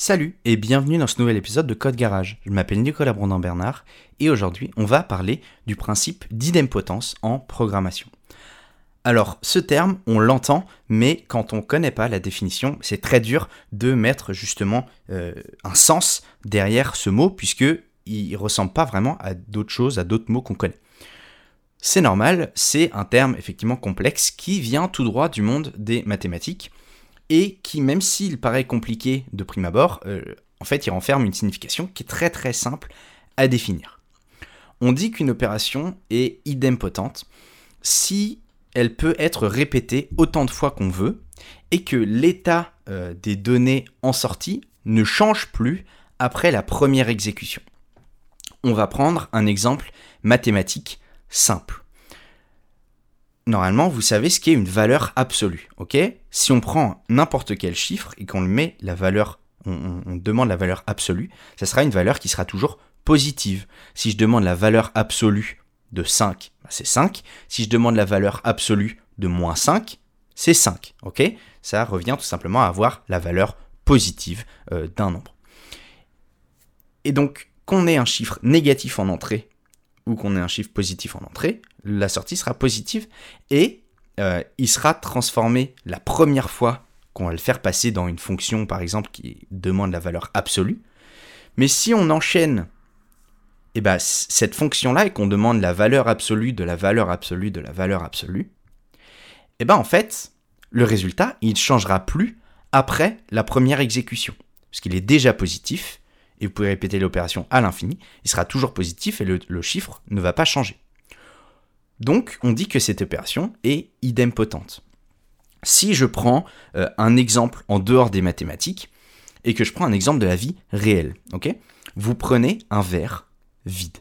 Salut et bienvenue dans ce nouvel épisode de Code Garage. Je m'appelle Nicolas Brandin-Bernard et aujourd'hui on va parler du principe d'idempotence en programmation. Alors ce terme on l'entend mais quand on ne connaît pas la définition c'est très dur de mettre justement euh, un sens derrière ce mot puisque il ressemble pas vraiment à d'autres choses, à d'autres mots qu'on connaît. C'est normal, c'est un terme effectivement complexe qui vient tout droit du monde des mathématiques et qui, même s'il paraît compliqué de prime abord, euh, en fait, il renferme une signification qui est très très simple à définir. On dit qu'une opération est idempotente si elle peut être répétée autant de fois qu'on veut et que l'état euh, des données en sortie ne change plus après la première exécution. On va prendre un exemple mathématique simple normalement, vous savez ce qu'est une valeur absolue, ok? Si on prend n'importe quel chiffre et qu'on lui met la valeur, on, demande la valeur absolue, ça sera une valeur qui sera toujours positive. Si je demande la valeur absolue de 5, bah, c'est 5. Si je demande la valeur absolue de moins 5, c'est 5, ok? Ça revient tout simplement à avoir la valeur positive euh, d'un nombre. Et donc, qu'on ait un chiffre négatif en entrée ou qu'on ait un chiffre positif en entrée, la sortie sera positive et euh, il sera transformé la première fois qu'on va le faire passer dans une fonction, par exemple, qui demande la valeur absolue. Mais si on enchaîne eh ben, cette fonction-là et qu'on demande la valeur absolue de la valeur absolue de la valeur absolue, eh ben, en fait, le résultat, il ne changera plus après la première exécution, puisqu'il est déjà positif, et vous pouvez répéter l'opération à l'infini, il sera toujours positif et le chiffre ne va pas changer. Donc, on dit que cette opération est idempotente. Si je prends euh, un exemple en dehors des mathématiques et que je prends un exemple de la vie réelle, ok? Vous prenez un verre vide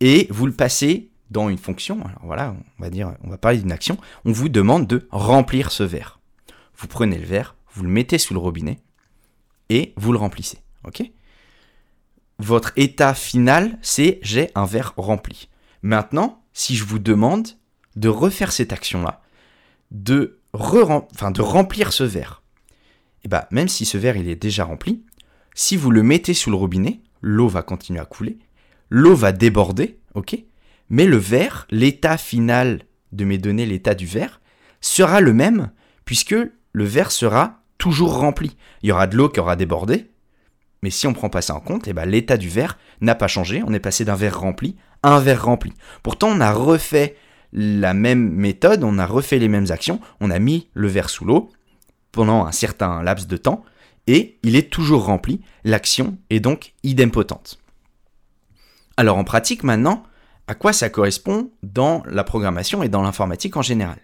et vous le passez dans une fonction. Alors voilà, on va dire, on va parler d'une action. On vous demande de remplir ce verre. Vous prenez le verre, vous le mettez sous le robinet et vous le remplissez, ok? Votre état final, c'est j'ai un verre rempli. Maintenant, si je vous demande de refaire cette action-là, de, de remplir ce verre, eh ben, même si ce verre est déjà rempli, si vous le mettez sous le robinet, l'eau va continuer à couler, l'eau va déborder, ok? Mais le verre, l'état final de mes données, l'état du verre, sera le même, puisque le verre sera toujours rempli. Il y aura de l'eau qui aura débordé, mais si on prend pas ça en compte, eh ben, l'état du verre n'a pas changé. On est passé d'un verre rempli à un verre rempli. Pourtant, on a refait la même méthode, on a refait les mêmes actions, on a mis le verre sous l'eau pendant un certain laps de temps et il est toujours rempli. L'action est donc idempotente. Alors en pratique maintenant, à quoi ça correspond dans la programmation et dans l'informatique en général?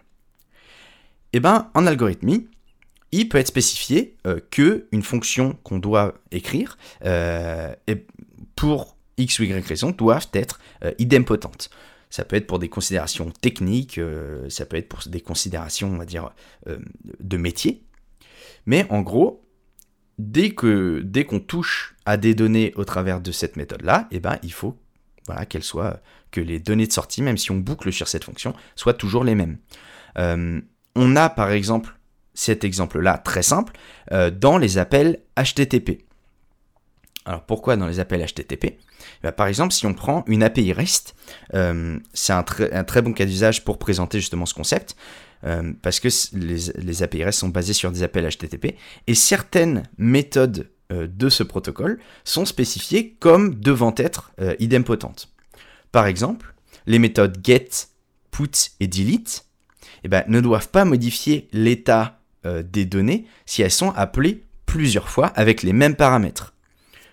Eh bien, en algorithmie, il peut être spécifié euh, que une fonction qu'on doit écrire euh, pour x ou y raison doivent être euh, idempotentes. Ça peut être pour des considérations techniques, ça peut être pour des considérations, on va dire, de métier. Mais en gros, dès dès qu'on touche à des données au travers de cette méthode-là, eh ben, il faut voilà, qu'elle soit, que les données de sortie, même si on boucle sur cette fonction, soient toujours les mêmes. on a par exemple cet exemple-là très simple euh, dans les appels HTTP. Alors pourquoi dans les appels HTTP bah, Par exemple, si on prend une API REST, euh, c'est un, très bon cas d'usage pour présenter justement ce concept, euh, parce que les, les, API REST sont basés sur des appels HTTP, et certaines méthodes de ce protocole sont spécifiées comme devant être idempotentes. Par exemple, les méthodes get, put et delete eh ben, ne doivent pas modifier l'état euh, des données si elles sont appelées plusieurs fois avec les mêmes paramètres.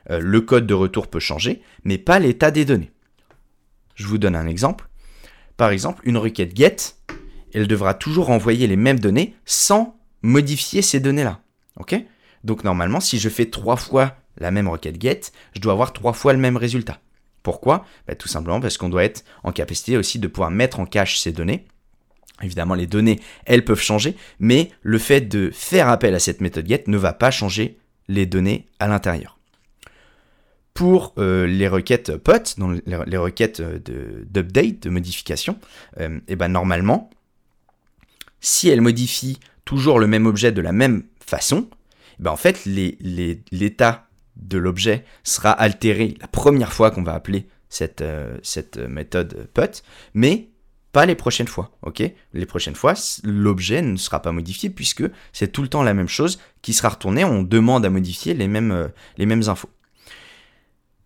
Euh, le code de retour peut changer, mais pas l'état des données. Je vous donne un exemple. Par exemple, une requête get, elle devra toujours envoyer les mêmes données sans modifier ces données-là. Ok? Donc normalement, si je fais trois fois la même requête get, je dois avoir trois fois le même résultat. Pourquoi? Bah, Tout simplement parce qu'on doit être en capacité aussi de pouvoir mettre en cache ces données Évidemment, les données, elles peuvent changer, mais le fait de faire appel à cette méthode get ne va pas changer les données à l'intérieur. Pour euh, les requêtes POT, donc les, requêtes d'update, de, modification, euh, eh ben normalement, si elles modifient toujours le même objet de la même façon, ben en fait, l'état de l'objet sera altéré la première fois qu'on va appeler cette, euh, cette méthode put, mais pas les prochaines fois, ok? Les prochaines fois, l'objet ne sera pas modifié puisque c'est tout le temps la même chose qui sera retournée. On demande à modifier les mêmes, euh, infos.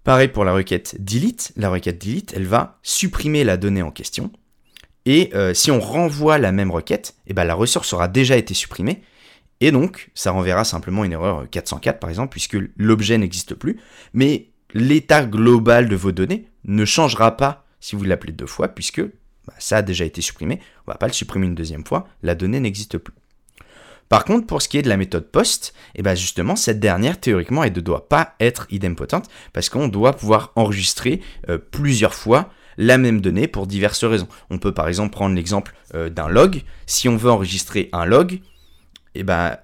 Pareil pour la requête delete. La requête delete, elle va supprimer la donnée en question. Et euh, si on renvoie la même requête, eh ben, la ressource aura déjà été supprimée. Et donc, ça renverra simplement une erreur 404 par exemple, puisque l'objet n'existe plus. Mais l'état global de vos données ne changera pas si vous l'appelez deux fois, puisque bah, ça a déjà été supprimé. On va pas le supprimer une deuxième fois. La donnée n'existe plus. Par contre, pour ce qui est de la méthode post, et eh ben justement, cette dernière, théoriquement, elle ne doit pas être idempotente parce qu'on doit pouvoir enregistrer euh, plusieurs fois la même donnée pour diverses raisons. On peut par exemple prendre l'exemple euh, d'un log. Si on veut enregistrer un log, et eh ben,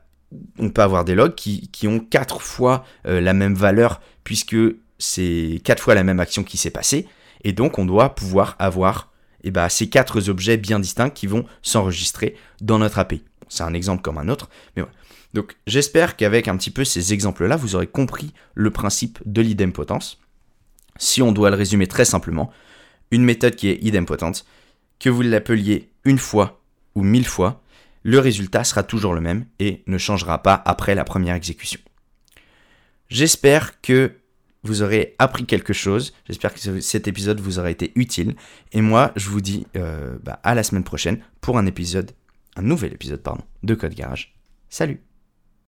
on peut avoir des logs qui, ont quatre fois euh, la même valeur puisque c'est quatre fois la même action qui s'est passée. Et donc, on doit pouvoir avoir et eh ben, ces quatre objets bien distincts qui vont s'enregistrer dans notre API. C'est un exemple comme un autre, mais voilà. Donc j'espère qu'avec un petit peu ces exemples-là, vous aurez compris le principe de l'idempotence. Si on doit le résumer très simplement, une méthode qui est idempotente, que vous l'appeliez une fois ou mille fois, le résultat sera toujours le même et ne changera pas après la première exécution. J'espère que vous aurez appris quelque chose. J'espère que cet épisode vous aura été utile. Et moi, je vous dis euh, bah, à la semaine prochaine pour un épisode, un nouvel épisode, pardon, de Code Garage. Salut